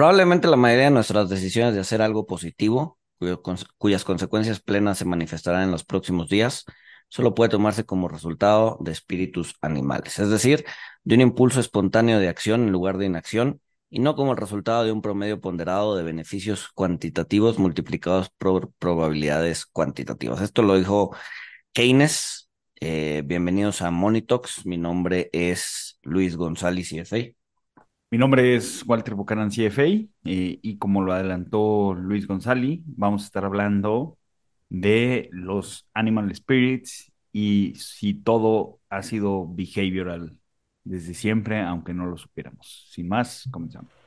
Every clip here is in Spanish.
Probablemente la mayoría de nuestras decisiones de hacer algo positivo, cuyas consecuencias plenas se manifestarán en los próximos días, solo puede tomarse como resultado de espíritus animales, es decir, de un impulso espontáneo de acción en lugar de inacción, y no como el resultado de un promedio ponderado de beneficios cuantitativos multiplicados por probabilidades cuantitativas. Esto lo dijo Keynes. Eh, bienvenidos a Monitox. Mi nombre es Luis González, CFA. Mi nombre es Walter Buchanan, CFA, eh, y como lo adelantó Luis González, vamos a estar hablando de los animal spirits y si todo ha sido behavioral desde siempre, aunque no lo supiéramos. Sin más, comenzamos.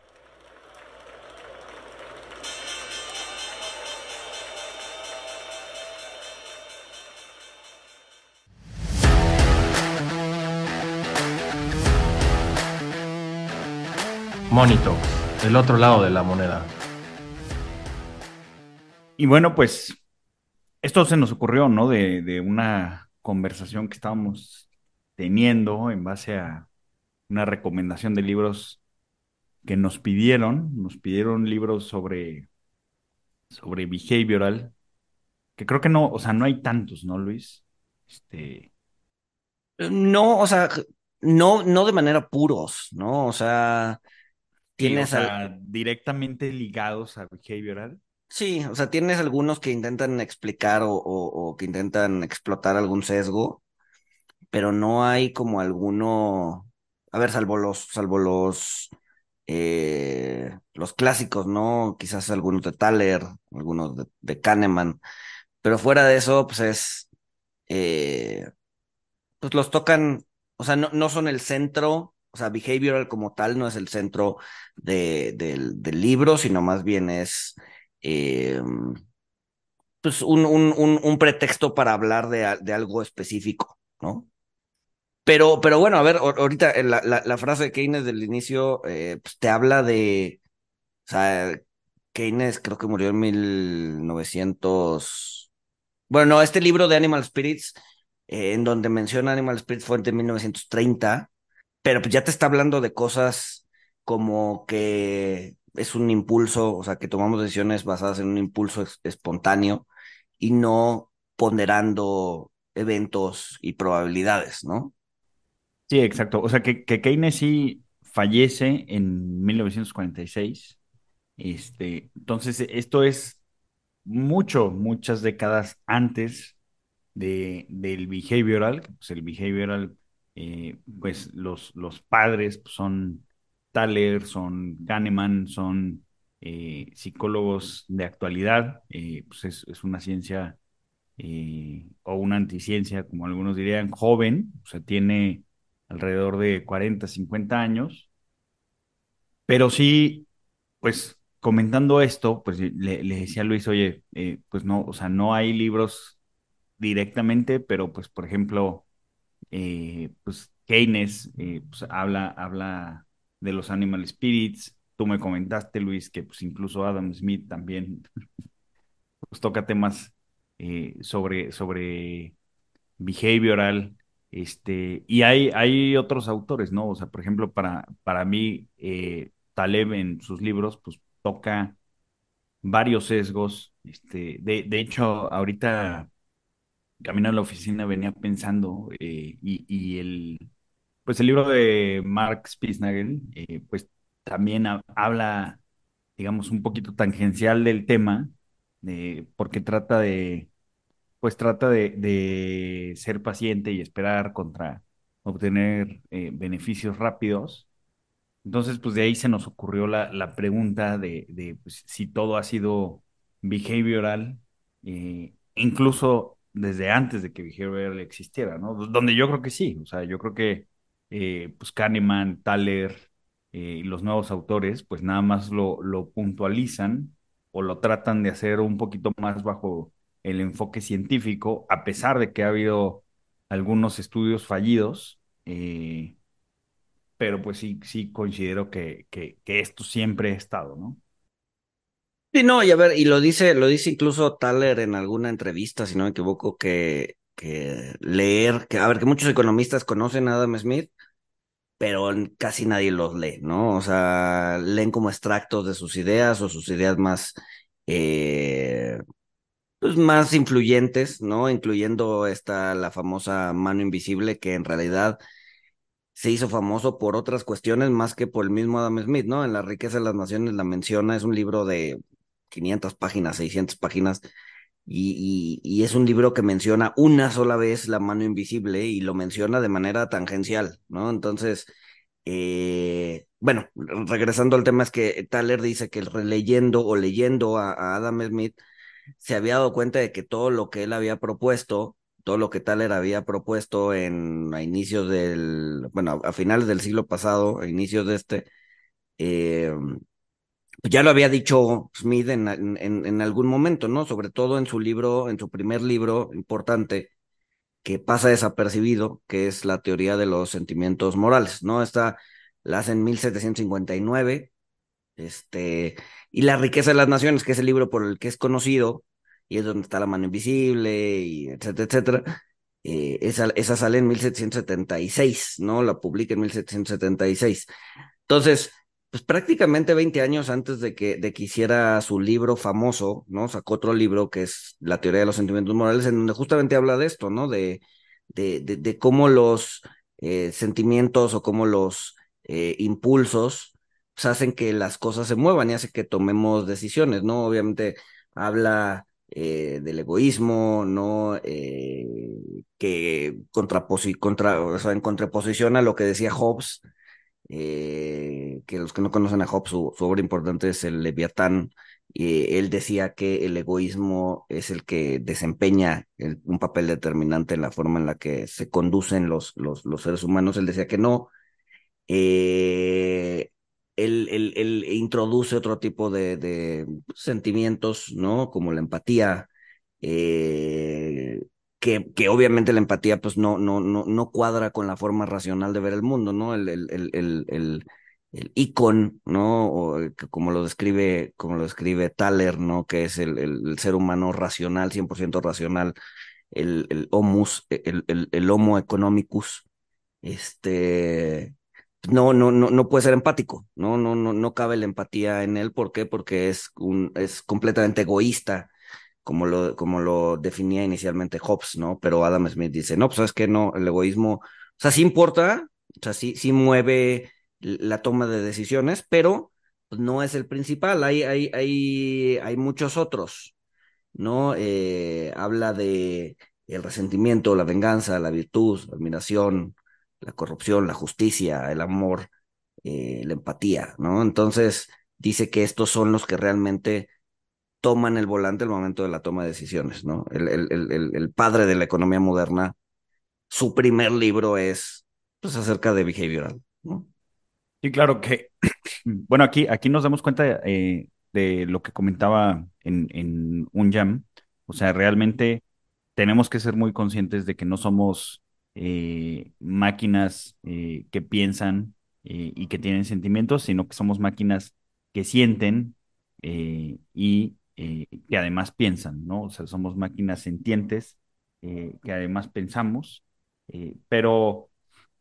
Monito, el otro lado de la moneda. Y bueno, pues esto se nos ocurrió, ¿no? De, de una conversación que estábamos teniendo en base a una recomendación de libros que nos pidieron, nos pidieron libros sobre, sobre behavioral, que creo que no, o sea, no hay tantos, ¿no, Luis? Este... No, o sea, no, no de manera puros, ¿no? O sea, tienes... directamente ligados a behavioral. Sí, o sea, tienes algunos que intentan explicar o, o que intentan explotar algún sesgo, pero no hay como alguno, a ver, salvo los, salvo los, eh, los clásicos, ¿no? Quizás algunos de Thaler, algunos de, Kahneman, pero fuera de eso, pues es, eh, pues los tocan, o sea, no, no son el centro, o sea, behavioral como tal no es el centro de, del, libro, sino más bien es, eh, pues un, un, un, un, pretexto para hablar de, algo específico, ¿no? Pero, pero bueno, a ver, ahorita eh, la, la, frase de Keynes del inicio eh, pues te habla de, o sea, Keynes creo que murió en 1900. Bueno, no, este libro de Animal Spirits, eh, en donde menciona Animal Spirits fue en 1930, pero pues ya te está hablando de cosas como que es un impulso, o sea, que tomamos decisiones basadas en un impulso espontáneo y no ponderando eventos y probabilidades, ¿no? Sí, exacto. O sea, que, que Keynes sí fallece en 1946. Este, entonces, esto es mucho, muchas décadas antes de, del behavioral. Pues el behavioral, eh, pues los, los padres son Thaler, son Kahneman, son eh, psicólogos de actualidad. Eh, pues es, es, una ciencia o una anticiencia, como algunos dirían, joven, o sea, tiene alrededor de 40, 50 años. Pero sí, pues comentando esto, pues le, decía a Luis, oye, pues no, o sea, no hay libros directamente, pero pues por ejemplo, eh, pues Keynes eh, pues, habla, habla de los animal spirits. Tú me comentaste, Luis, que pues incluso Adam Smith también pues toca temas sobre, sobre behavioral este, y hay, hay otros autores, ¿no? O sea, por ejemplo, para, para mí, eh, Taleb en sus libros, pues toca varios sesgos. Este, de, de hecho, ahorita caminando a la oficina venía pensando, eh, y, el, pues el libro de Mark Spitznagel, eh, pues también habla, digamos, un poquito tangencial del tema, porque trata de pues trata de, ser paciente y esperar contra obtener eh, beneficios rápidos. Entonces, pues de ahí se nos ocurrió la, pregunta de, pues, si todo ha sido behavioral, eh, incluso desde antes de que behavioral existiera, ¿no? Donde yo creo que sí, o sea, yo creo que eh, pues Kahneman, Thaler y los nuevos autores, pues nada más lo, lo puntualizan o lo tratan de hacer un poquito más bajo el enfoque científico, a pesar de que ha habido algunos estudios fallidos, eh, pero pues sí, sí considero que, que, esto siempre ha estado, ¿no? Sí, no, y a ver, y lo dice, lo dice incluso Thaler en alguna entrevista, si no me equivoco, que, que leer, que a ver, que muchos economistas conocen a Adam Smith, pero casi nadie los lee, ¿no? O sea, leen como extractos de sus ideas o sus ideas más, eh, pues más influyentes, ¿no? Incluyendo esta, la famosa mano invisible, que en realidad se hizo famoso por otras cuestiones más que por el mismo Adam Smith, ¿no? En La riqueza de las naciones la menciona, es un libro de 500 páginas, 600 páginas, y, y, es un libro que menciona una sola vez la mano invisible y lo menciona de manera tangencial, ¿no? Entonces, eh, bueno, regresando al tema, es que Thaler dice que releyendo o leyendo a, Adam Smith, se había dado cuenta de que todo lo que él había propuesto, todo lo que Thaler había propuesto en a inicios del, bueno, a, finales del siglo pasado, a inicios de este, eh, ya lo había dicho Smith en, en, algún momento, ¿no? Sobre todo en su libro, en su primer libro importante, que pasa desapercibido, que es la teoría de los sentimientos morales, ¿no? Esta la hace en 1759, este, y La riqueza de las naciones, que es el libro por el que es conocido, y es donde está la mano invisible, etcétera, etcétera. Eh, esa, esa sale en 1776, ¿no? La publica en 1776. Entonces, pues prácticamente 20 años antes de que, de que hiciera su libro famoso, ¿no? Sacó otro libro que es La teoría de los sentimientos morales, en donde justamente habla de esto, ¿no? De, de, de, cómo los eh, sentimientos o cómo los eh, impulsos pues, hacen que las cosas se muevan y hace que tomemos decisiones, ¿no? Obviamente habla eh, del egoísmo, ¿no? que contraposi contra, o sea, en contraposición a lo que decía Hobbes, eh, que los que no conocen a Hobbes, su, obra importante es el Leviatán. y él decía que el egoísmo es el que desempeña un papel determinante en la forma en la que se conducen los, los, los seres humanos. Él decía que no. Eh, él, él, introduce otro tipo de, de, sentimientos, ¿no? Como la empatía, eh, que, obviamente la empatía pues no, no, no, no cuadra con la forma racional de ver el mundo, ¿no? El, el, el, el, icon, ¿no? O, como lo describe, como lo describe Thaler, ¿no? Que es el, el, ser humano racional, 100% racional, el, el homus, el, el, el homo economicus, este, no, no, no, no puede ser empático, ¿no? No, no, no cabe la empatía en él, ¿por qué? Porque es un, es completamente egoísta, como lo, como lo definía inicialmente Hobbes, ¿no? Pero Adam Smith dice, no, pues es que no, el egoísmo, o sea, sí importa, o sea, sí, sí mueve la toma de decisiones, pero pues, no es el principal, hay, hay, hay, hay muchos otros, ¿no? Eh, habla de el resentimiento, la venganza, la virtud, la admiración, la corrupción, la justicia, el amor, eh, la empatía, ¿no? Entonces, dice que estos son los que realmente toman el volante al momento de la toma de decisiones, ¿no? El, el, el, padre de la economía moderna, su primer libro es pues, acerca de behavioral, ¿no? Sí, claro que, bueno, aquí, aquí nos damos cuenta eh, de lo que comentaba en, en un jam, o sea, realmente tenemos que ser muy conscientes de que no somos eh, máquinas eh, que piensan y que tienen sentimientos, sino que somos máquinas que sienten y eh, que además piensan, ¿no? O sea, somos máquinas sentientes eh, que además pensamos, eh, pero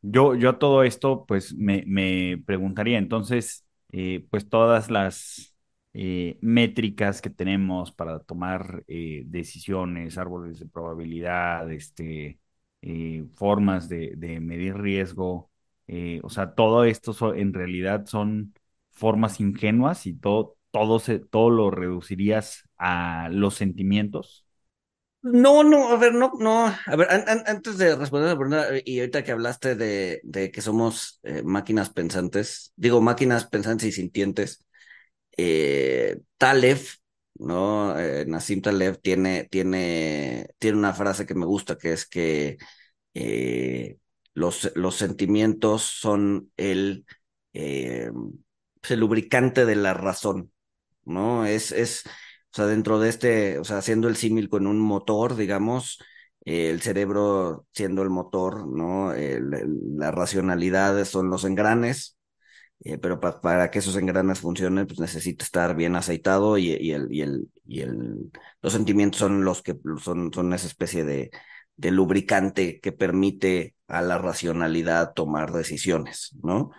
yo, yo a todo esto, pues me, me preguntaría, entonces, pues todas las métricas que tenemos para tomar decisiones, árboles de probabilidad, este, formas de, de, medir riesgo, o sea, todo esto en realidad son formas ingenuas y todo, todo, se, todo lo reducirías a los sentimientos? No, no, a ver, no, no, a ver, antes de responder la pregunta, y ahorita que hablaste de, que somos eh, máquinas pensantes, digo máquinas pensantes y sintientes, eh, ¿no? Eh, Nassim Taleb tiene, tiene, tiene una frase que me gusta, que es que eh, los, los sentimientos son el, el lubricante de la razón. ¿No? Es, es, o sea, dentro de este, o sea, haciendo el símil con un motor, digamos, el cerebro siendo el motor, ¿no? la racionalidad son los engranes, eh, pero para que esos engranes funcionen, pues necesita estar bien aceitado y, y, el, y, el, y el, los sentimientos son los que son, son esa especie de, de lubricante que permite a la racionalidad tomar decisiones, ¿no?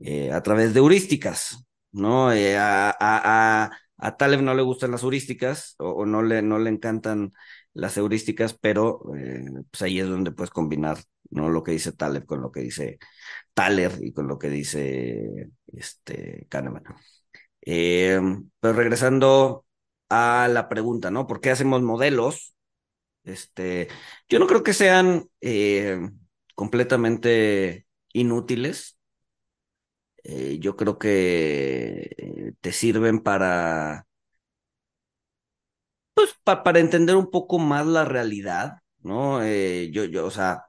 Eh, a través de heurísticas, ¿no? Eh, a, a, a, Taleb no le gustan las heurísticas o, no, le, no le encantan las heurísticas, pero eh, pues ahí es donde puedes combinar, ¿no? Lo que dice Taleb con lo que dice Thaler y con lo que dice este, Kahneman. pero regresando a la pregunta, ¿no? ¿Por qué hacemos modelos? Este, yo no creo que sean completamente inútiles. Eh, yo creo que eh, te sirven para, pues, para entender un poco más la realidad, ¿no? Eh, yo, yo, o sea,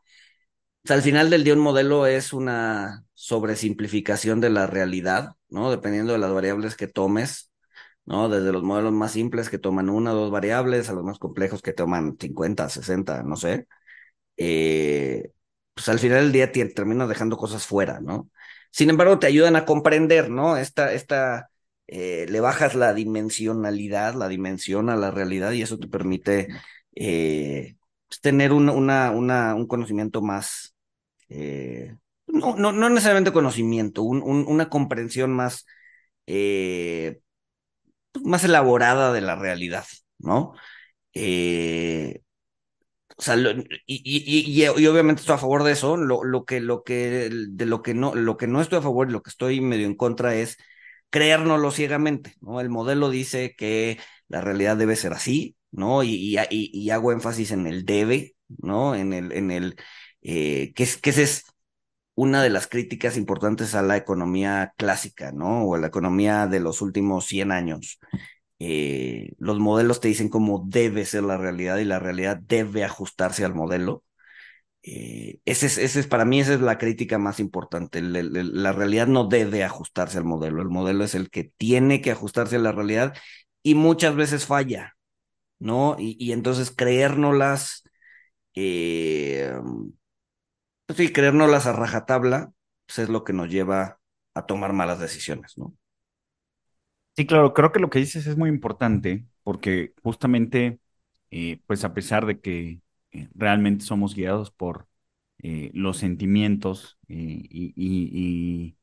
al final del día un modelo es una sobresimplificación de la realidad, ¿no? Dependiendo de las variables que tomes, ¿no? Desde los modelos más simples que toman una o dos variables a los más complejos que toman 50, 60, no sé. pues al final del día te terminas dejando cosas fuera, ¿no? Sin embargo, te ayudan a comprender, ¿no? Esta, esta, eh, le bajas la dimensionalidad, la dimensión a la realidad y eso te permite eh, pues, tener un, una, una, un conocimiento más, eh, no, no, no, necesariamente conocimiento, un, una comprensión más, pues, más elaborada de la realidad, ¿no? O sea, y, obviamente estoy a favor de eso. Lo, lo, que, lo que, de lo que no, lo que no estoy a favor y lo que estoy medio en contra es creérnoslo ciegamente, ¿no? El modelo dice que la realidad debe ser así, ¿no? Y, y, hago énfasis en el debe, ¿no? En el, en el, eh, que, es, que esa es una de las críticas importantes a la economía clásica, ¿no? O a la economía de los últimos 100 años. Eh, los modelos te dicen cómo debe ser la realidad y la realidad debe ajustarse al modelo. Eh, ese, es, para mí, esa es la crítica más importante. la realidad no debe ajustarse al modelo. El modelo es el que tiene que ajustarse a la realidad y muchas veces falla, ¿no? Y, entonces creérnoslas, eh, pues creérnoslas a rajatabla, pues es lo que nos lleva a tomar malas decisiones, ¿no? Sí, claro, creo que lo que dices es muy importante porque justamente, eh, pues a pesar de que eh, realmente somos guiados por eh, los sentimientos y,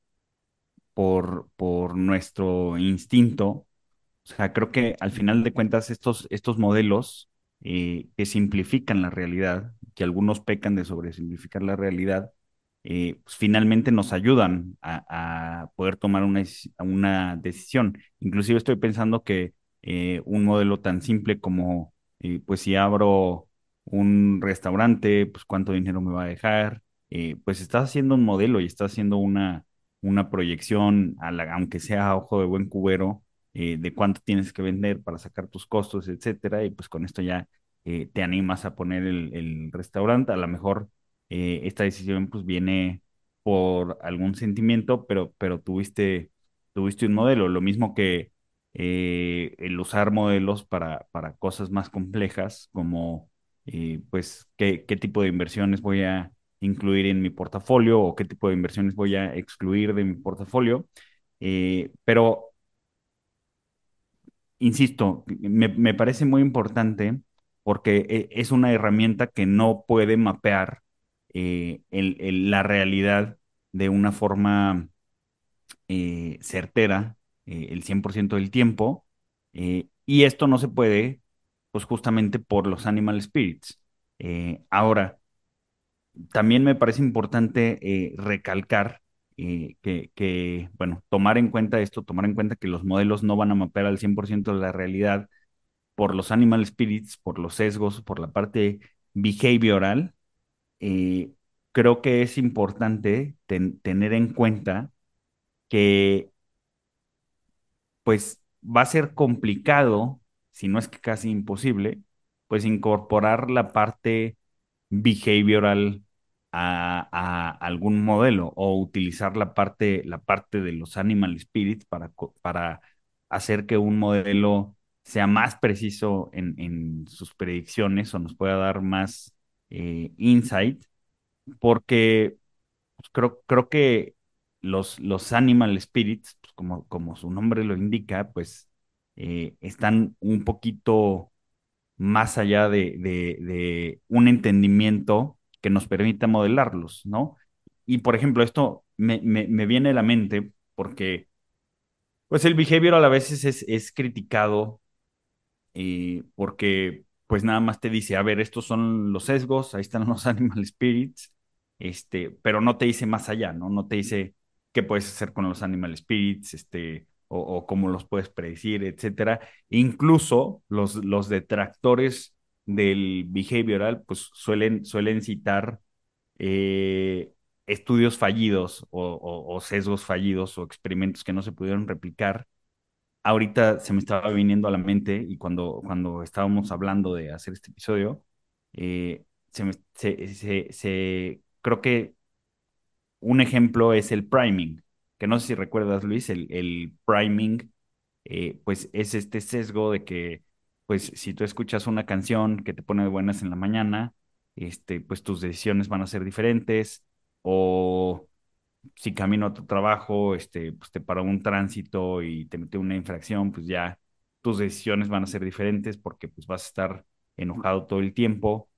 por, nuestro instinto, o sea, creo que al final de cuentas estos, estos modelos que simplifican la realidad, que algunos pecan de sobresimplificar la realidad, eh, pues, finalmente nos ayudan a, poder tomar una, una, decisión. Inclusive estoy pensando que eh, un modelo tan simple como, eh, pues si abro un restaurante, pues cuánto dinero me va a dejar, pues estás haciendo un modelo y estás haciendo una, una proyección, a la, aunque sea a ojo de buen cubero, de cuánto tienes que vender para sacar tus costos, etcétera, y pues con esto ya te animas a poner el, el restaurante, a lo mejor eh, esta decisión pues viene por algún sentimiento, pero, pero tuviste, tuviste un modelo, lo mismo que eh, el usar modelos para, para cosas más complejas, como eh, pues qué, qué tipo de inversiones voy a incluir en mi portafolio o qué tipo de inversiones voy a excluir de mi portafolio. pero, insisto, me, me, parece muy importante porque es una herramienta que no puede mapear eh, la realidad de una forma eh, certera eh, el 100% del tiempo. y esto no se puede, pues justamente por los animal spirits. ahora, también me parece importante recalcar que, que, bueno, tomar en cuenta esto, tomar en cuenta que los modelos no van a mapear al 100% de la realidad por los animal spirits, por los sesgos, por la parte behavioral, eh, creo que es importante tener en cuenta que pues va a ser complicado, si no es que casi imposible, pues incorporar la parte behavioral a, algún modelo o utilizar la parte, la parte de los animal spirits para, para hacer que un modelo sea más preciso en, sus predicciones o nos pueda dar más eh, insight, porque pues, creo, creo que los, los animal spirits, pues, como, como su nombre lo indica, pues eh, están un poquito más allá de, un entendimiento que nos permita modelarlos, ¿no? Y por ejemplo, esto me, me, viene a la mente porque, pues el behavioral a veces es, es criticado eh, porque pues nada más te dice, a ver, estos son los sesgos, ahí están los animal spirits, este, pero no te dice más allá, ¿no? No te dice qué puedes hacer con los animal spirits, este, o, cómo los puedes predecir, etcétera. Incluso los, los detractores del behavioral, pues suelen, suelen citar eh, estudios fallidos o, sesgos fallidos o experimentos que no se pudieron replicar. Ahorita se me estaba viniendo a la mente y cuando, cuando estábamos hablando de hacer este episodio, eh, se, creo que un ejemplo es el priming, que no sé si recuerdas, Luis, el, el priming, eh, pues es este sesgo de que, pues si tú escuchas una canción que te pone buenas en la mañana, este, pues tus decisiones van a ser diferentes, o si camino a tu trabajo, este, pues te paró un tránsito y te mete una infracción, pues ya tus decisiones van a ser diferentes porque pues vas a estar enojado todo el tiempo.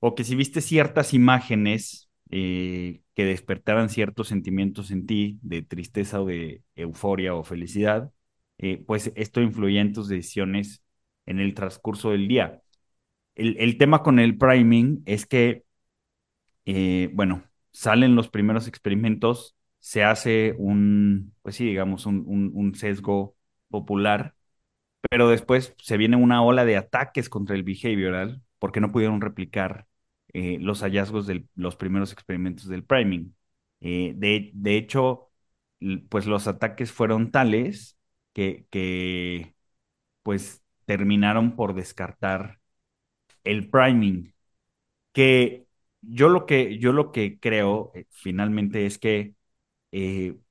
O que si viste ciertas imágenes eh, que despertaran ciertos sentimientos en ti de tristeza o de euforia o felicidad, eh, pues esto influye en tus decisiones en el transcurso del día. El, tema con el priming es que, eh, bueno, salen los primeros experimentos, se hace un, pues sí, digamos, un, un sesgo popular, pero después se viene una ola de ataques contra el behavioral porque no pudieron replicar eh, los hallazgos de los primeros experimentos del priming. Eh, de, de, hecho, pues los ataques fueron tales que, que pues terminaron por descartar el priming, que yo lo que, yo lo que creo eh, finalmente es que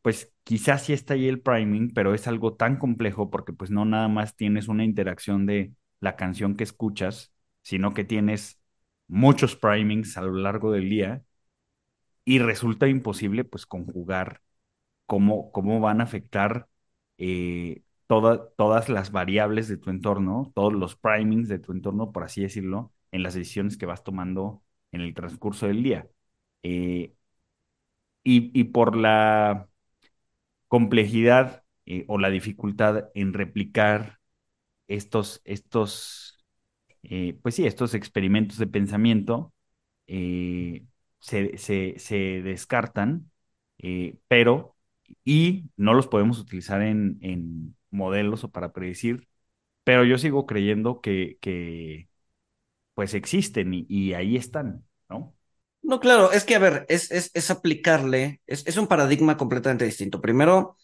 pues quizás sí está ahí el priming, pero es algo tan complejo porque pues no nada más tienes una interacción de la canción que escuchas, sino que tienes muchos primings a lo largo del día y resulta imposible pues conjugar cómo, cómo van a afectar eh, todas las variables de tu entorno, todos los primings de tu entorno, por así decirlo, en las decisiones que vas tomando en el transcurso del día. Eh, y, por la complejidad eh, o la dificultad en replicar estos, estos eh, pues sí, estos experimentos de pensamiento eh, se, descartan, eh, pero y no los podemos utilizar en, modelos o para predecir, pero yo sigo creyendo que, que pues existen y, ahí están, ¿no? No, claro, es que, a ver, es, es, aplicarle, es, es, un paradigma completamente distinto. Primero,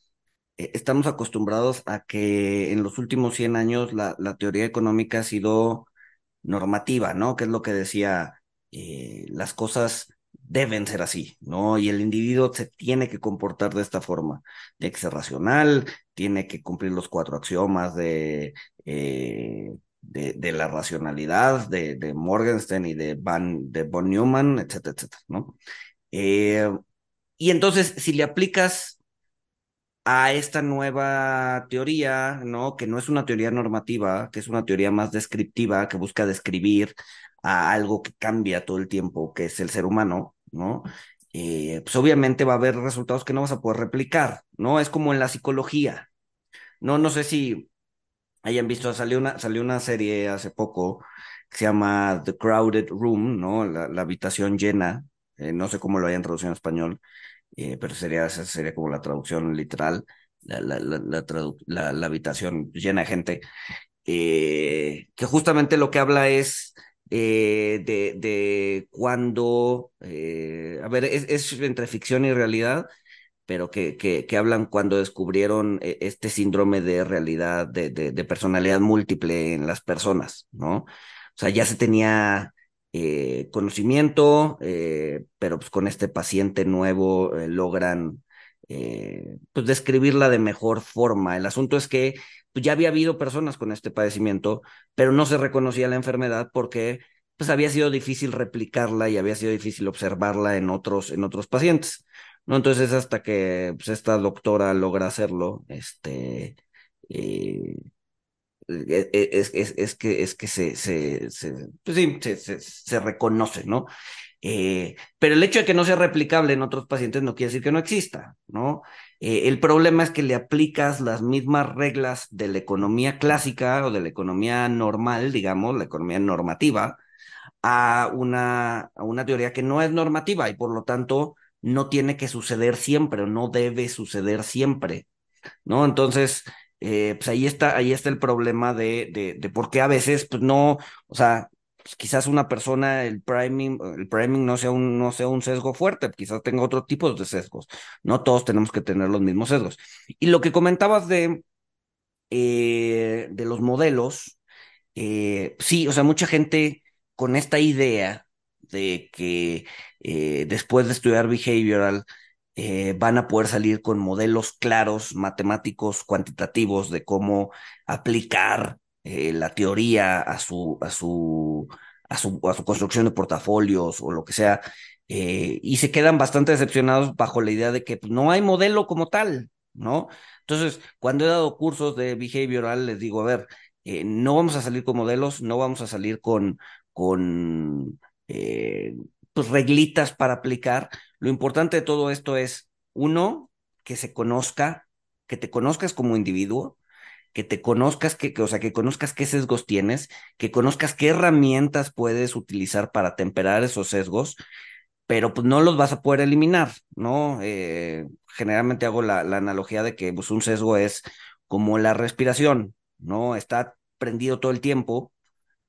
estamos acostumbrados a que en los últimos 100 años la, la teoría económica ha sido normativa, ¿no? Que es lo que decía, eh, las cosas deben ser así, ¿no? Y el individuo se tiene que comportar de esta forma, tiene que ser racional, tiene que cumplir los cuatro axiomas de, eh, de, la racionalidad de, de, Morgenstern y de, Van, de von Neumann, etcétera, etcétera, ¿no? Eh, y entonces, si le aplicas a esta nueva teoría, ¿no? Que no es una teoría normativa, que es una teoría más descriptiva, que busca describir a algo que cambia todo el tiempo, que es el ser humano, ¿no? Eh, pues obviamente va a haber resultados que no vas a poder replicar, ¿no? Es como en la psicología. No, no sé si hayan visto, salió una, salió una serie hace poco que se llama The Crowded Room, ¿no? La, habitación llena, eh, no sé cómo lo hayan traducido en español, eh, pero sería, sería como la traducción literal, la, la, la, habitación llena de gente, eh, que justamente lo que habla es eh, de, de cuando, a ver, es, entre ficción y realidad, pero que, que, hablan cuando descubrieron este síndrome de realidad, de, de, personalidad múltiple en las personas, ¿no? O sea, ya se tenía eh, conocimiento, eh, pero pues con este paciente nuevo eh, logran pues describirla de mejor forma. El asunto es que pues, ya había habido personas con este padecimiento, pero no se reconocía la enfermedad porque pues había sido difícil replicarla y había sido difícil observarla en otros, en otros pacientes. ¿No? Entonces, hasta que pues, esta doctora logra hacerlo, este, e, e, es, es, es que, es que se, se, se, pues reconoce, ¿no? Eh, pero el hecho de que no sea replicable en otros pacientes no quiere decir que no exista, ¿no? Eh, el problema es que le aplicas las mismas reglas de la economía clásica o de la economía normal, digamos, la economía normativa, a una, a una teoría que no es normativa y por lo tanto no tiene que suceder siempre no debe suceder siempre, ¿no? Entonces, eh, pues ahí está, ahí está el problema de, de, de por qué a veces, pues no, o sea, pues quizás una persona, el priming, el priming no sea un, no sea un sesgo fuerte, quizás tenga otro tipo de sesgos. No todos tenemos que tener los mismos sesgos. Y lo que comentabas de, eh, de los modelos, eh, sí, o sea, mucha gente con esta idea de que eh, después de estudiar behavioral eh, van a poder salir con modelos claros, matemáticos, cuantitativos de cómo aplicar eh, la teoría a su, a su, a su, a su construcción de portafolios o lo que sea, y se quedan bastante decepcionados bajo la idea de que pues, no hay modelo como tal, ¿no? Entonces, cuando he dado cursos de behavioral, les digo, a ver, no vamos a salir con modelos, no vamos a salir con eh, pues, reglitas para aplicar. Lo importante de todo esto es, uno, que se conozca, que te conozcas como individuo, que te conozcas, que, o sea, que conozcas qué sesgos tienes, que conozcas qué herramientas puedes utilizar para temperar esos sesgos, pero pues no los vas a poder eliminar, ¿no? Eh, generalmente hago la, la, analogía de que pues, un sesgo es como la respiración, ¿no? Está prendido todo el tiempo,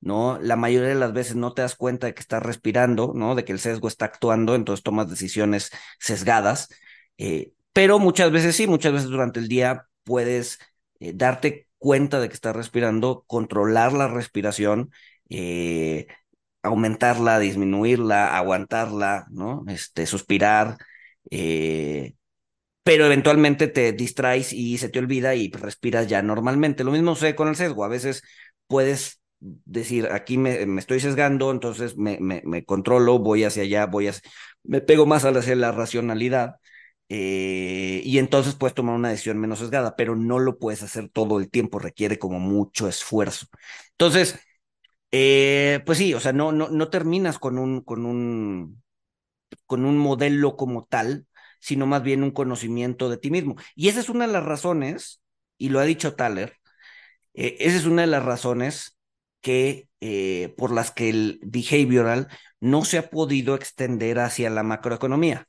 ¿no? La mayoría de las veces no te das cuenta de que estás respirando, ¿no? De que el sesgo está actuando, entonces tomas decisiones sesgadas, eh, pero muchas veces sí, muchas veces durante el día puedes eh, darte cuenta de que estás respirando, controlar la respiración, eh, aumentarla, disminuirla, aguantarla, ¿no? Este, suspirar, pero eventualmente te distraes y se te olvida y respiras ya normalmente. Lo mismo sucede con el sesgo. A veces puedes decir, aquí me, me estoy sesgando, entonces me, me, controlo, voy hacia allá, voy hacia, me pego más hacia la racionalidad eh, y entonces puedes tomar una decisión menos sesgada, pero no lo puedes hacer todo el tiempo, requiere como mucho esfuerzo. Entonces, eh, pues sí, o sea, no, no, no terminas con un, con un, con un modelo como tal, sino más bien un conocimiento de ti mismo. Y esa es una de las razones, y lo ha dicho Thaler, eh, esa es una de las razones que eh, por las que el behavioral no se ha podido extender hacia la macroeconomía.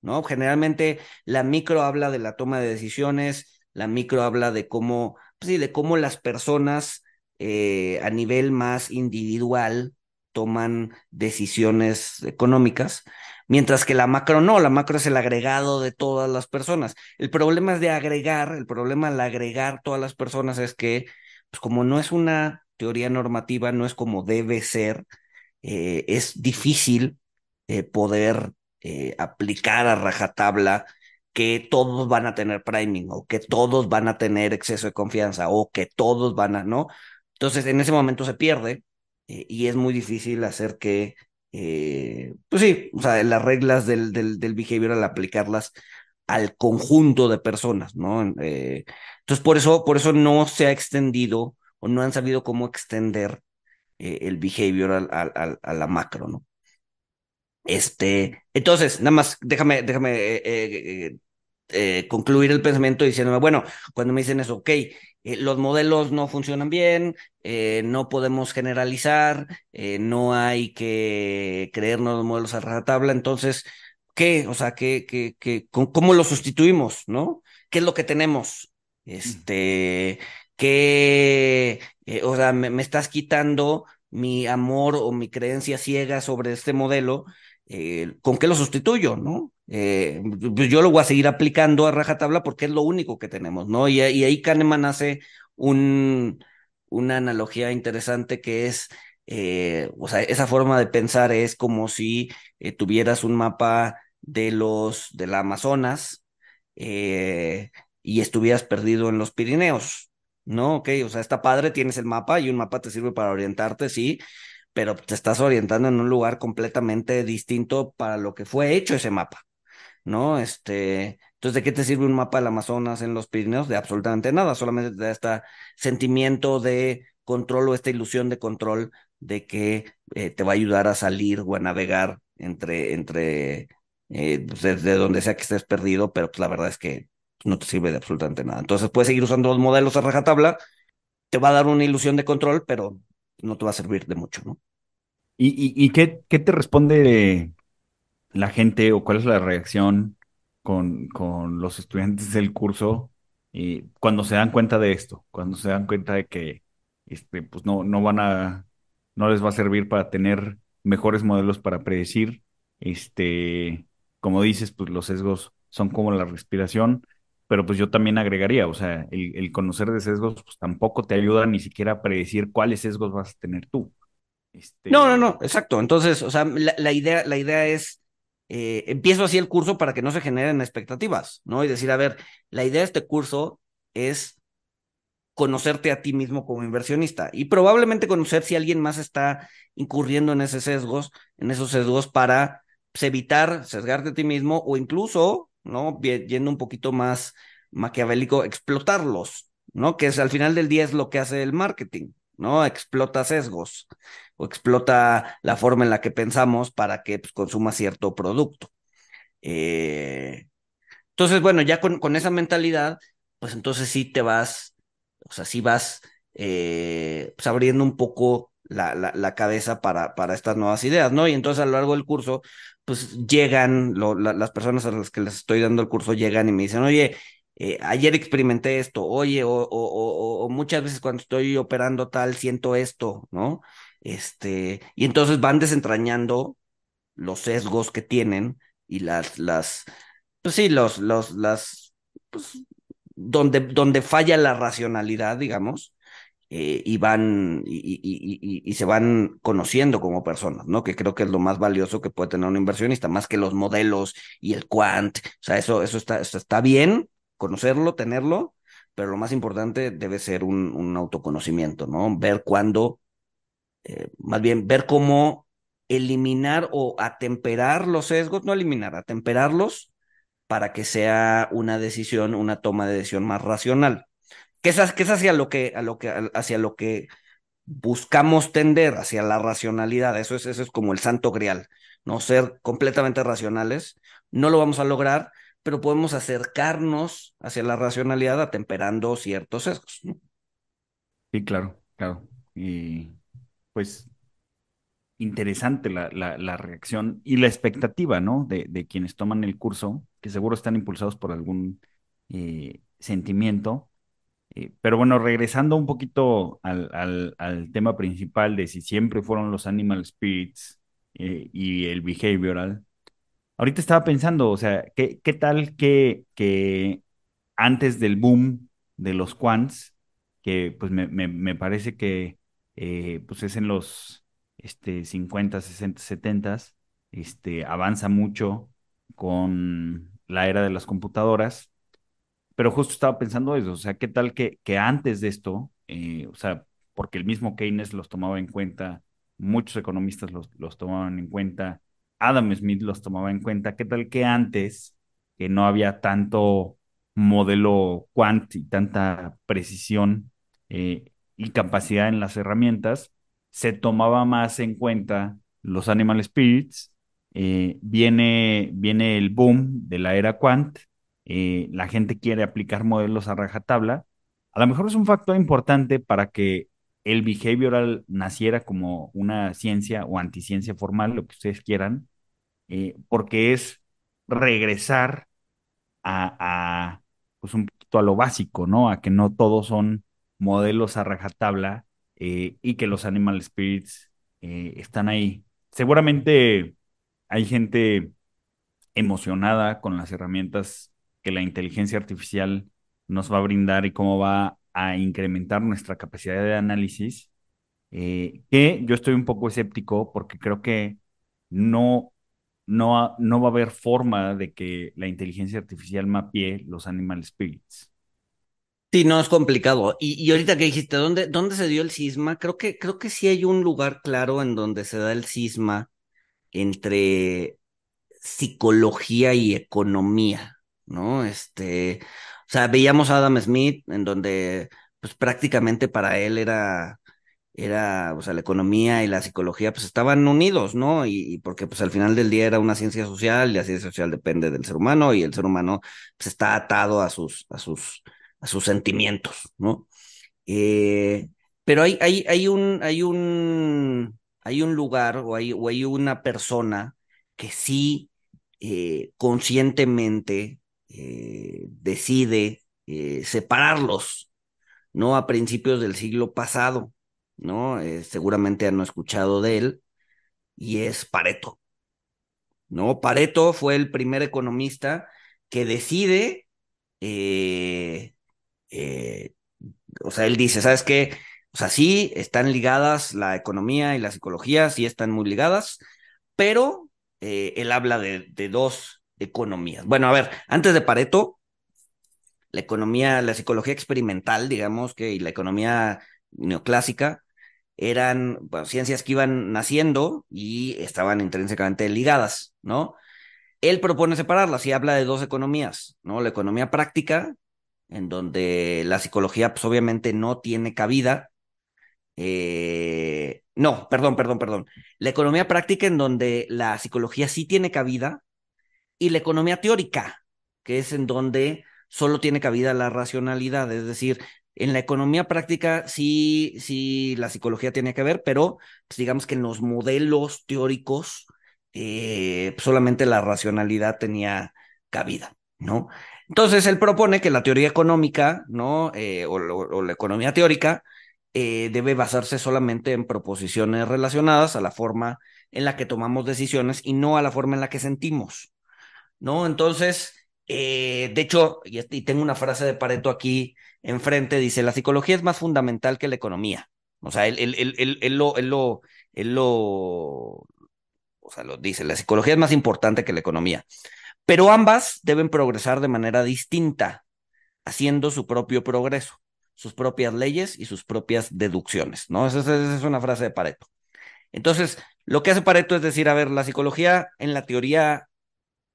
¿no? Generalmente la micro habla de la toma de decisiones, la micro habla de cómo, pues sí, de cómo las personas eh, a nivel más individual toman decisiones económicas, mientras que la macro no, la macro es el agregado de todas las personas. El problema es de agregar, el problema al agregar todas las personas es que, pues como no es una teoría normativa, no es como debe ser, eh, es difícil eh, poder eh, aplicar a rajatabla que todos van a tener priming o que todos van a tener exceso de confianza o que todos van a, ¿no? Entonces en ese momento se pierde y es muy difícil hacer que, pues sí, o sea, las reglas del, del, del behavior al aplicarlas al conjunto de personas, ¿no? Entonces por eso, por eso no se ha extendido o no han sabido cómo extender eh, el behavior al, al, a la macro, ¿no? Este, entonces, nada más, déjame, déjame eh, eh, concluir el pensamiento diciéndome, bueno, cuando me dicen eso, ok, los modelos no funcionan bien, no podemos generalizar, no hay que creernos los modelos a rajatabla, entonces, ¿qué? O sea, ¿qué, qué, qué, ¿cómo lo sustituimos, no? ¿Qué es lo que tenemos? Este, ¿qué, o sea, me, me estás quitando mi amor o mi creencia ciega sobre este modelo eh, ¿con qué lo sustituyo? ¿no? Eh, pues yo lo voy a seguir aplicando a rajatabla porque es lo único que tenemos, ¿no? Y, ahí Kahneman hace un, una analogía interesante que es, eh, o sea, esa forma de pensar es como si eh, tuvieras un mapa de los, de la Amazonas eh, y estuvieras perdido en los Pirineos, ¿no? Ok, o sea, está padre, tienes el mapa y un mapa te sirve para orientarte, sí, pero te estás orientando en un lugar completamente distinto para lo que fue hecho ese mapa, ¿no? Este, Entonces, ¿de qué te sirve un mapa del Amazonas en los Pirineos? De absolutamente nada, solamente te da este sentimiento de control o esta ilusión de control de que eh, te va a ayudar a salir o a navegar entre, entre eh, desde pues, donde sea que estés perdido, pero pues la verdad es que no te sirve de absolutamente nada. Entonces puedes seguir usando los modelos a rajatabla, te va a dar una ilusión de control, pero no te va a servir de mucho, ¿no? ¿Y, y, qué, qué, te responde la gente o cuál es la reacción con, con los estudiantes del curso y cuando se dan cuenta de esto, cuando se dan cuenta de que este, pues no, no van a, no les va a servir para tener mejores modelos para predecir, este, como dices, pues los sesgos son como la respiración, pero pues yo también agregaría, o sea, el, conocer de sesgos pues tampoco te ayuda ni siquiera a predecir cuáles sesgos vas a tener tú. Este... No, no, no, exacto. Entonces, o sea, la, idea, la idea es, eh, empiezo así el curso para que no se generen expectativas, ¿no? Y decir, a ver, la idea de este curso es conocerte a ti mismo como inversionista y probablemente conocer si alguien más está incurriendo en esos sesgos, en esos sesgos para pues, evitar sesgarte a ti mismo o incluso ¿no? Yendo un poquito más maquiavélico, explotarlos, ¿no? Que es al final del día es lo que hace el marketing, ¿no? Explota sesgos o explota la forma en la que pensamos para que pues, consuma cierto producto. Eh, entonces, bueno, ya con, con, esa mentalidad, pues entonces sí te vas, o sea, sí vas eh, pues, abriendo un poco la, la, cabeza para, para estas nuevas ideas, ¿no? Y entonces a lo largo del curso, pues llegan, las personas a las que les estoy dando el curso llegan y me dicen, oye, eh, ayer experimenté esto, oye, o, o, muchas veces cuando estoy operando tal, siento esto, ¿no? Este, y entonces van desentrañando los sesgos que tienen y las, las, pues sí, los, los, las, pues, donde, donde falla la racionalidad, digamos, eh, y van y, se van conociendo como personas, ¿no? Que creo que es lo más valioso que puede tener un inversionista, más que los modelos y el quant. O sea, eso, eso está, está bien, conocerlo, tenerlo, pero lo más importante debe ser un, un autoconocimiento, ¿no? Ver cuándo, eh, más bien, ver cómo eliminar o atemperar los sesgos, no eliminar, atemperarlos para que sea una decisión, una toma de decisión más racional que es, hacia lo que buscamos tender, hacia la racionalidad. Eso es, eso es como el santo grial, ¿no? Ser completamente racionales. No lo vamos a lograr, pero podemos acercarnos hacia la racionalidad atemperando ciertos sesgos. Sí, claro, claro. Y pues interesante la, la, reacción y la expectativa, ¿no? De, de, quienes toman el curso, que seguro están impulsados por algún eh, sentimiento eh, pero bueno, regresando un poquito al, tema principal de si siempre fueron los animal spirits eh, y el behavioral, ahorita estaba pensando, o sea, ¿qué, qué tal que, que antes del boom de los quants, que pues me, parece que eh, pues es en los este, 50, 60, 70, este, avanza mucho con la era de las computadoras pero justo estaba pensando eso, o sea, ¿qué tal que, que antes de esto, eh, o sea, porque el mismo Keynes los tomaba en cuenta, muchos economistas los, los tomaban en cuenta, Adam Smith los tomaba en cuenta, ¿qué tal que antes, que no había tanto modelo quant y tanta precisión eh, y capacidad en las herramientas, se tomaba más en cuenta los animal spirits, eh, viene, viene el boom de la era quant, eh, la gente quiere aplicar modelos a rajatabla, a lo mejor es un factor importante para que el behavioral naciera como una ciencia o anticiencia formal, lo que ustedes quieran, eh, porque es regresar a, pues un poquito a lo básico, ¿no? A que no todos son modelos a rajatabla eh, y que los animal spirits están ahí. Seguramente hay gente emocionada con las herramientas que la inteligencia artificial nos va a brindar y cómo va a incrementar nuestra capacidad de análisis, eh, que yo estoy un poco escéptico porque creo que no, no, no va a haber forma de que la inteligencia artificial mapee los animal spirits. Sí, no, es complicado. Y, y ahorita que dijiste, ¿dónde, ¿dónde se dio el cisma? Creo que, creo que sí hay un lugar claro en donde se da el cisma entre psicología y economía. ¿No? Este, o sea, veíamos a Adam Smith en donde, pues prácticamente para él era, era, o sea, la economía y la psicología, pues estaban unidos, ¿no? Y, porque, pues al final del día era una ciencia social y la ciencia social depende del ser humano y el ser humano, pues está atado a sus, a sus, a sus sentimientos, ¿no? Eh, pero hay, hay, hay un, hay un, hay un lugar o hay, o hay una persona que sí eh, conscientemente eh, decide eh, separarlos, ¿no? A principios del siglo pasado, ¿no? seguramente han escuchado de él, y es Pareto, ¿no? Pareto fue el primer economista que decide, o sea, él dice, ¿sabes qué? O sea, sí, están ligadas la economía y la psicología, sí están muy ligadas, pero eh, él habla de, dos economías. Bueno, a ver, antes de Pareto, la economía, la psicología experimental, digamos que, y la economía neoclásica eran ciencias que iban naciendo y estaban intrínsecamente ligadas, ¿no? Él propone separarlas y habla de dos economías, ¿no? La economía práctica, en donde la psicología, pues obviamente no tiene cabida, eh, no, perdón, perdón, perdón. La economía práctica en donde la psicología sí tiene cabida y la economía teórica, que es en donde solo tiene cabida la racionalidad. Es decir, en la economía práctica sí, sí, la psicología tiene que ver, pero pues, digamos que en los modelos teóricos eh, solamente la racionalidad tenía cabida, ¿no? Entonces él propone que la teoría económica, ¿no? Eh, o la economía teórica eh, debe basarse solamente en proposiciones relacionadas a la forma en la que tomamos decisiones y no a la forma en la que sentimos, ¿no? Entonces, eh, de hecho, y, tengo una frase de Pareto aquí enfrente, dice, la psicología es más fundamental que la economía. O sea, él, él, él, él lo, lo, lo, o sea, lo dice, la psicología es más importante que la economía, pero ambas deben progresar de manera distinta, haciendo su propio progreso sus propias leyes y sus propias deducciones, ¿no? Esa, es una frase de Pareto. Entonces, lo que hace Pareto es decir, a ver, la psicología en la teoría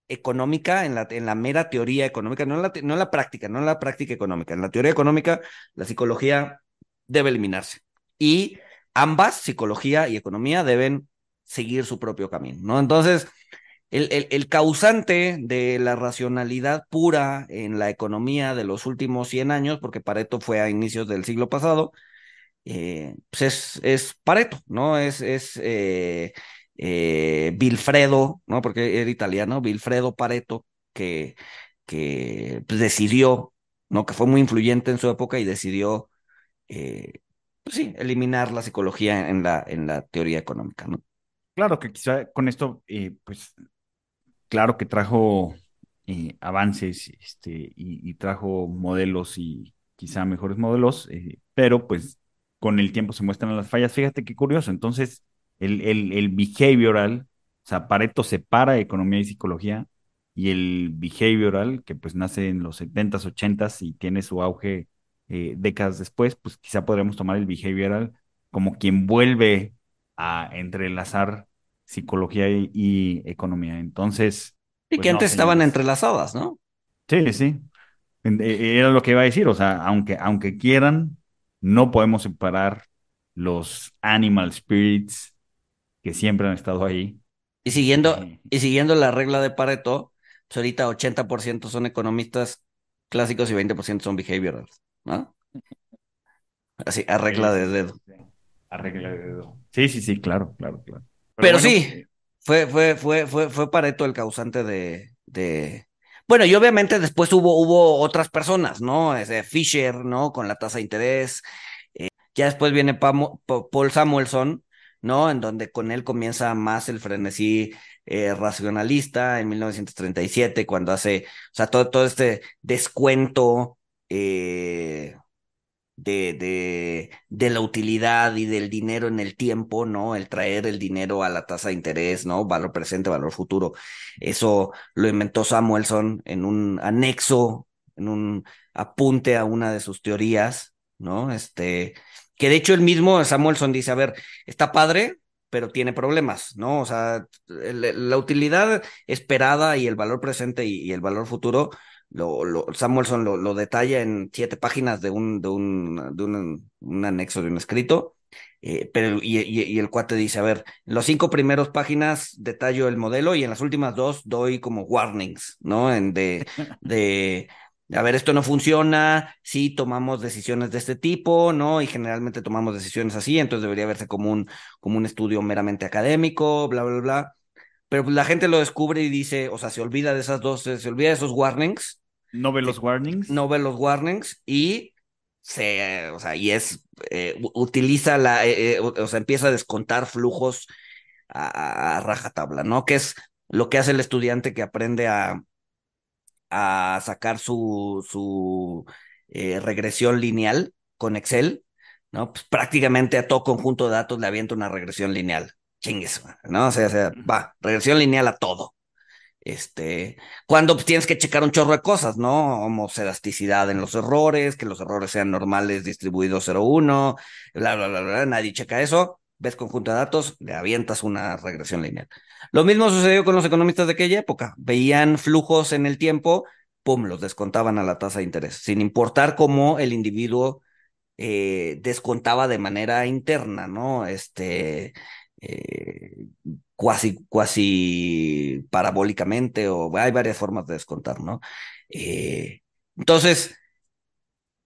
económica, en la, en la mera teoría económica, no en la, no la práctica, no en la práctica económica, en la teoría económica, la psicología debe eliminarse. Y ambas, psicología y economía, deben seguir su propio camino, ¿no? Entonces, el, causante de la racionalidad pura en la economía de los últimos 100 años, porque Pareto fue a inicios del siglo pasado, eh, pues es, es, Pareto, ¿no? Es, es eh, eh, Vilfredo, ¿no? Porque era italiano, Vilfredo Pareto, que, que pues, decidió, ¿no? Que fue muy influyente en su época y decidió, pues sí, eliminar la psicología en la, en la teoría económica, ¿no? Claro que quizá con esto, pues claro que trajo eh, avances este, y, trajo modelos y quizá mejores modelos, eh, pero pues con el tiempo se muestran las fallas. Fíjate qué curioso. Entonces, el, el, el behavioral, o sea, Pareto separa economía y psicología, y el behavioral, que pues nace en los 70s, 80s y tiene su auge eh, décadas después, pues quizá podríamos tomar el behavioral como quien vuelve a entrelazar psicología y, economía. Entonces... Y pues que antes estaban entrelazadas, ¿no? Sí, sí. E, era lo que iba a decir, o sea, aunque, aunque quieran, no podemos separar los animal spirits que siempre han estado ahí. Y siguiendo, y siguiendo la regla de Pareto, pues ahorita 80% son economistas clásicos y 20% son behaviorals, ¿no? Así, a regla de dedo. A regla de dedo. Sí, sí, sí, claro, claro, claro. Pero, sí, eh, fue, fue, fue, fue, fue Pareto el causante de, de... Bueno, y obviamente después hubo, hubo otras personas, ¿no? Ese Fisher, ¿no? Con la tasa de interés. Eh, ya después viene Paul Samuelson, ¿no? En donde con él comienza más el frenesí eh, racionalista en 1937, cuando hace, o sea, todo, todo este descuento eh, de, de, de, la utilidad y del dinero en el tiempo, ¿no? El traer el dinero a la tasa de interés, ¿no? Valor presente, valor futuro. Eso lo inventó Samuelson en un anexo, en un apunte a una de sus teorías, ¿no? Este, que de hecho el mismo Samuelson dice, a ver, está padre, pero tiene problemas, ¿no? O sea, la utilidad esperada y el valor presente y, el valor futuro lo, Samuelson lo, detalla en siete páginas de un, de un, de un, anexo de un escrito. Eh, pero y, el cuate dice, a ver, en los cinco primeros páginas detallo el modelo y en las últimas dos doy como warnings, ¿no? En de, de, a ver, esto no funciona, sí tomamos decisiones de este tipo, ¿no? Y generalmente tomamos decisiones así, entonces debería verse como un, como un estudio meramente académico, bla, bla, bla. Pero pues la gente lo descubre y dice, o sea, se olvida de esas dos, se olvida de esos warnings. No ve los warnings. No ve los warnings y se, o sea, y es, eh, utiliza la, eh, eh, o sea, empieza a descontar flujos a, a, rajatabla, ¿no? Que es lo que hace el estudiante que aprende a, a sacar su, su eh, regresión lineal con Excel, ¿no? Pues prácticamente a todo conjunto de datos le avienta una regresión lineal. Chingues, ¿no? O sea, o sea, va, regresión lineal a todo. Este, cuando pues, tienes que checar un chorro de cosas, ¿no? Homocelasticidad en los errores, que los errores sean normales distribuidos 0-1, bla, bla, bla, bla, nadie checa eso, ves conjunto de datos, le avientas una regresión lineal. Lo mismo sucedió con los economistas de aquella época, veían flujos en el tiempo, pum, los descontaban a la tasa de interés, sin importar cómo el individuo eh, descontaba de manera interna, ¿no? Este, eh, cuasi, cuasi parabólicamente, o hay varias formas de descontar, ¿no? Eh, entonces,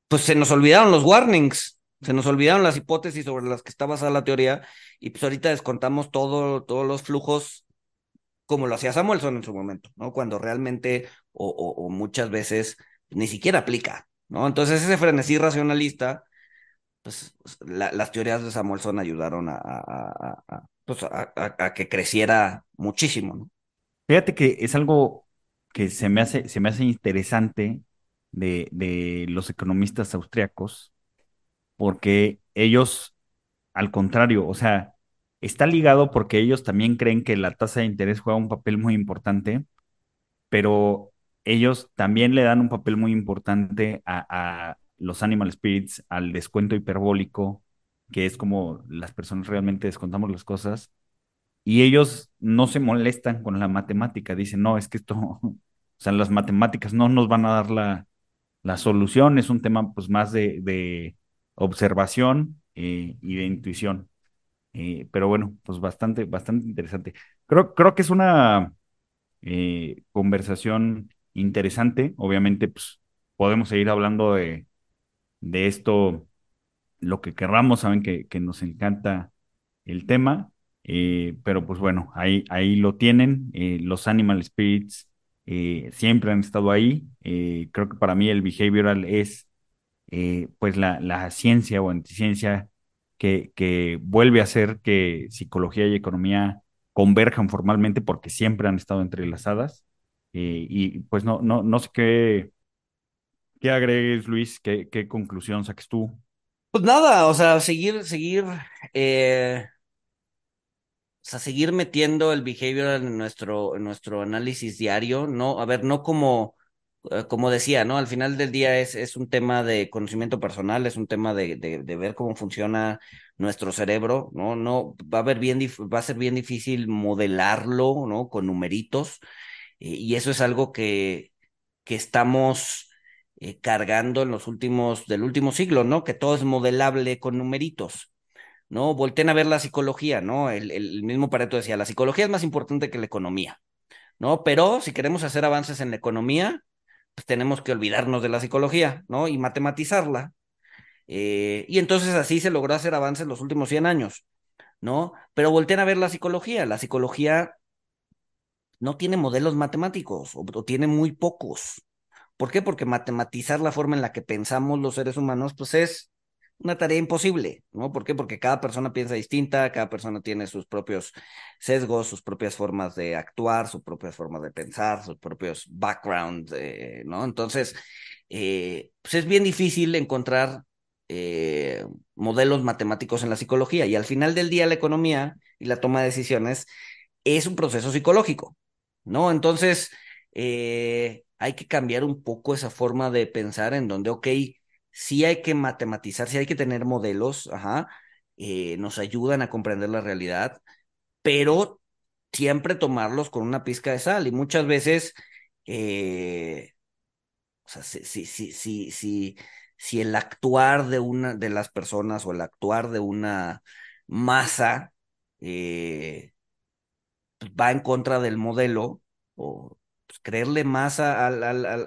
pues se nos olvidaron los warnings, se nos olvidaron las hipótesis sobre las que está basada la teoría, y pues ahorita descontamos todo, todos los flujos como lo hacía Samuelson en su momento, ¿no? Cuando realmente, o, muchas veces, ni siquiera aplica, ¿no? Entonces ese frenesí racionalista, pues la, las teorías de Samuelson ayudaron a, a, a, pues, a, que creciera muchísimo, ¿no? Fíjate que es algo que se me hace, se me hace interesante de, de los economistas austriacos, porque ellos, al contrario, o sea, está ligado porque ellos también creen que la tasa de interés juega un papel muy importante, pero ellos también le dan un papel muy importante a, los animal spirits, al descuento hiperbólico, que es como las personas realmente descontamos las cosas, y ellos no se molestan con la matemática, dicen, no, es que esto, o sea, las matemáticas no nos van a dar la, la solución, es un tema pues más de observación eh, y de intuición. Eh, pero bueno, pues bastante, bastante interesante. Creo, creo que es una eh, conversación interesante. Obviamente, pues podemos seguir hablando de, de esto lo que querramos. Saben que, nos encanta el tema. Pero pues bueno, ahí, ahí lo tienen. Los Animal Spirits siempre han estado ahí. creo que para mí el behavioral es pues la, la ciencia o anticiencia que, que vuelve a hacer que psicología y economía converjan formalmente porque siempre han estado entrelazadas. Eh, y pues no, no, no sé qué, qué agregues, Luis, qué, qué conclusión saques tú. Pues nada, o sea, seguir, seguir, eh, o sea, seguir metiendo el behavior en nuestro, nuestro análisis diario, no, a ver, no como, eh, como decía, ¿no? Al final del día es, es un tema de conocimiento personal, es un tema de, de, ver cómo funciona nuestro cerebro, ¿no? No, va a, ver bien, va a ser bien difícil modelarlo, ¿no? Con numeritos, eh, y eso es algo que, que estamos eh, cargando en los últimos, del último siglo, ¿no? Que todo es modelable con numeritos. ¿no? Volten a ver la psicología, ¿no? El, el mismo Pareto decía, la psicología es más importante que la economía, ¿no? Pero si queremos hacer avances en la economía, pues tenemos que olvidarnos de la psicología, ¿no? Y matematizarla. Eh, y entonces así se logró hacer avances en los últimos 100 años, ¿no? Pero volteen a ver la psicología. La psicología no tiene modelos matemáticos o, o tiene muy pocos. ¿Por qué? Porque matematizar la forma en la que pensamos los seres humanos, pues es una tarea imposible, ¿no? ¿Por qué? Porque cada persona piensa distinta, cada persona tiene sus propios sesgos, sus propias formas de actuar, sus propias formas de pensar, sus propios backgrounds, eh, ¿no? Entonces, eh, pues es bien difícil encontrar eh, modelos matemáticos en la psicología y al final del día la economía y la toma de decisiones es un proceso psicológico, ¿no? Entonces, hay que cambiar un poco esa forma de pensar en donde, ok, sí hay que matematizar, sí hay que tener modelos, eh, nos ayudan a comprender la realidad, pero siempre tomarlos con una pizca de sal y muchas veces, eh, sea, si, si, si, si, si, el actuar de una de las personas o el actuar de una masa eh, va en contra del modelo o creerle más a,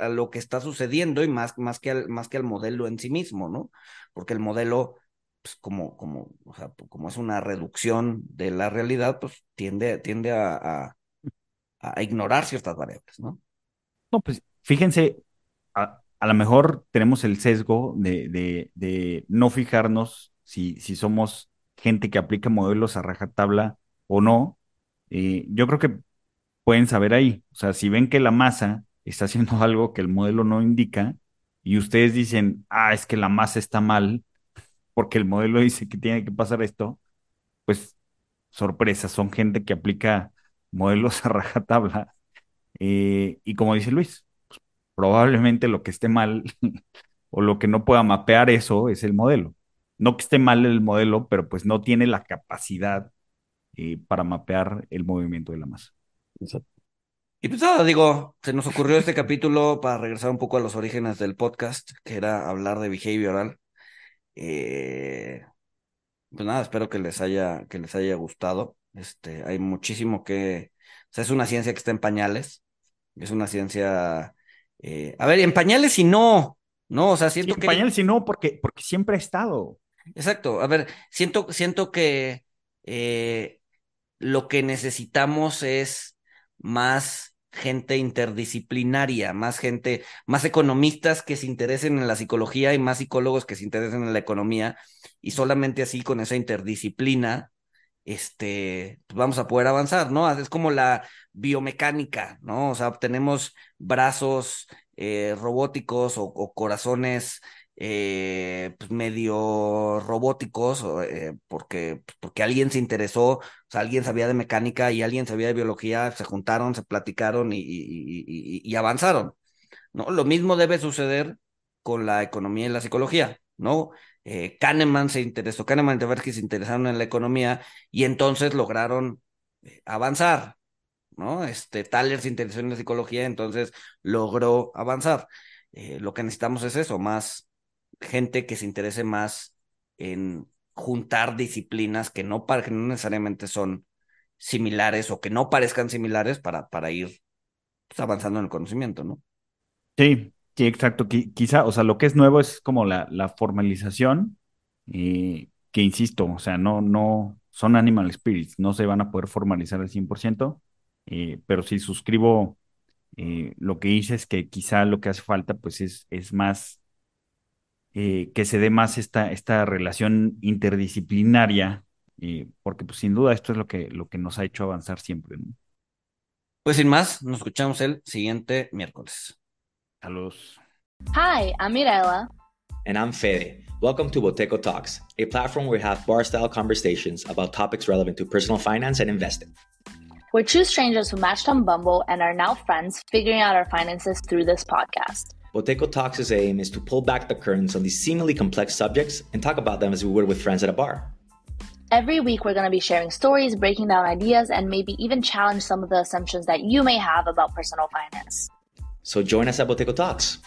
lo que está sucediendo y más, que al, más que al modelo en sí mismo, ¿no? Porque el modelo, pues como, como, es una reducción de la realidad, pues tiende, tiende a, ignorar ciertas variables, ¿no? No, pues fíjense, a, lo mejor tenemos el sesgo de, no fijarnos si, si somos gente que aplica modelos a rajatabla o no. Eh, yo creo que pueden saber ahí. O sea, si ven que la masa está haciendo algo que el modelo no indica y ustedes dicen, ah, es que la masa está mal porque el modelo dice que tiene que pasar esto, pues sorpresa, son gente que aplica modelos a rajatabla. Eh, y como dice Luis, pues, probablemente lo que esté mal o lo que no pueda mapear eso es el modelo. No que esté mal el modelo, pero pues no tiene la capacidad eh, para mapear el movimiento de la masa. Y pues nada, digo, se nos ocurrió este capítulo para regresar un poco a los orígenes del podcast, que era hablar de behavioral. Eh, pues nada, espero que les haya, que les haya gustado. Este, hay muchísimo que, o sea, es una ciencia que está en pañales, es una ciencia, eh, a ver, en pañales y no, no, o sea, siento en que... En pañales y no, porque, porque siempre ha estado. Exacto, a ver, siento, siento que eh, lo que necesitamos es más gente interdisciplinaria, más gente, más economistas que se interesen en la psicología y más psicólogos que se interesen en la economía, y solamente así con esa interdisciplina, este, pues vamos a poder avanzar, ¿no? Es como la biomecánica, ¿no? O sea, tenemos brazos eh, robóticos o, corazones eh, pues medio robóticos, eh, porque, pues, porque alguien se interesó, o sea, alguien sabía de mecánica y alguien sabía de biología, se juntaron, se platicaron y, avanzaron, ¿no? Lo mismo debe suceder con la economía y la psicología, ¿no? Eh, Kahneman se interesó, Kahneman y Tversky se interesaron en la economía y entonces lograron avanzar, ¿no? Este, Thaler se interesó en la psicología, entonces logró avanzar. lo que necesitamos es eso, más, gente que se interese más en juntar disciplinas que no, que no necesariamente son similares o que no parezcan similares para, para ir pues, avanzando en el conocimiento, ¿no? Sí, sí, exacto. quizá, o sea, lo que es nuevo es como la, formalización, eh, que insisto, o sea, no, no, son animal spirits, no se van a poder formalizar al 100%, eh, pero sí suscribo eh, lo que dices, que quizá lo que hace falta, pues es, es más eh, que se dé más esta, esta relación interdisciplinaria, eh, porque pues, sin duda esto es lo que, lo que nos ha hecho avanzar siempre. ¿no? Pues sin más, nos escuchamos el siguiente miércoles. Saludos. Hi, I'm Mirella. And I'm Fede. Welcome to Boteco Talks, a platform where we have bar style conversations about topics relevant to personal finance and investing. We're two strangers who matched on Bumble and are now friends, figuring out our finances through this podcast. Boteco Talks' aim is to pull back the curtains on these seemingly complex subjects and talk about them as we would with friends at a bar. Every week, we're going to be sharing stories, breaking down ideas, and maybe even challenge some of the assumptions that you may have about personal finance. So join us at Boteco Talks.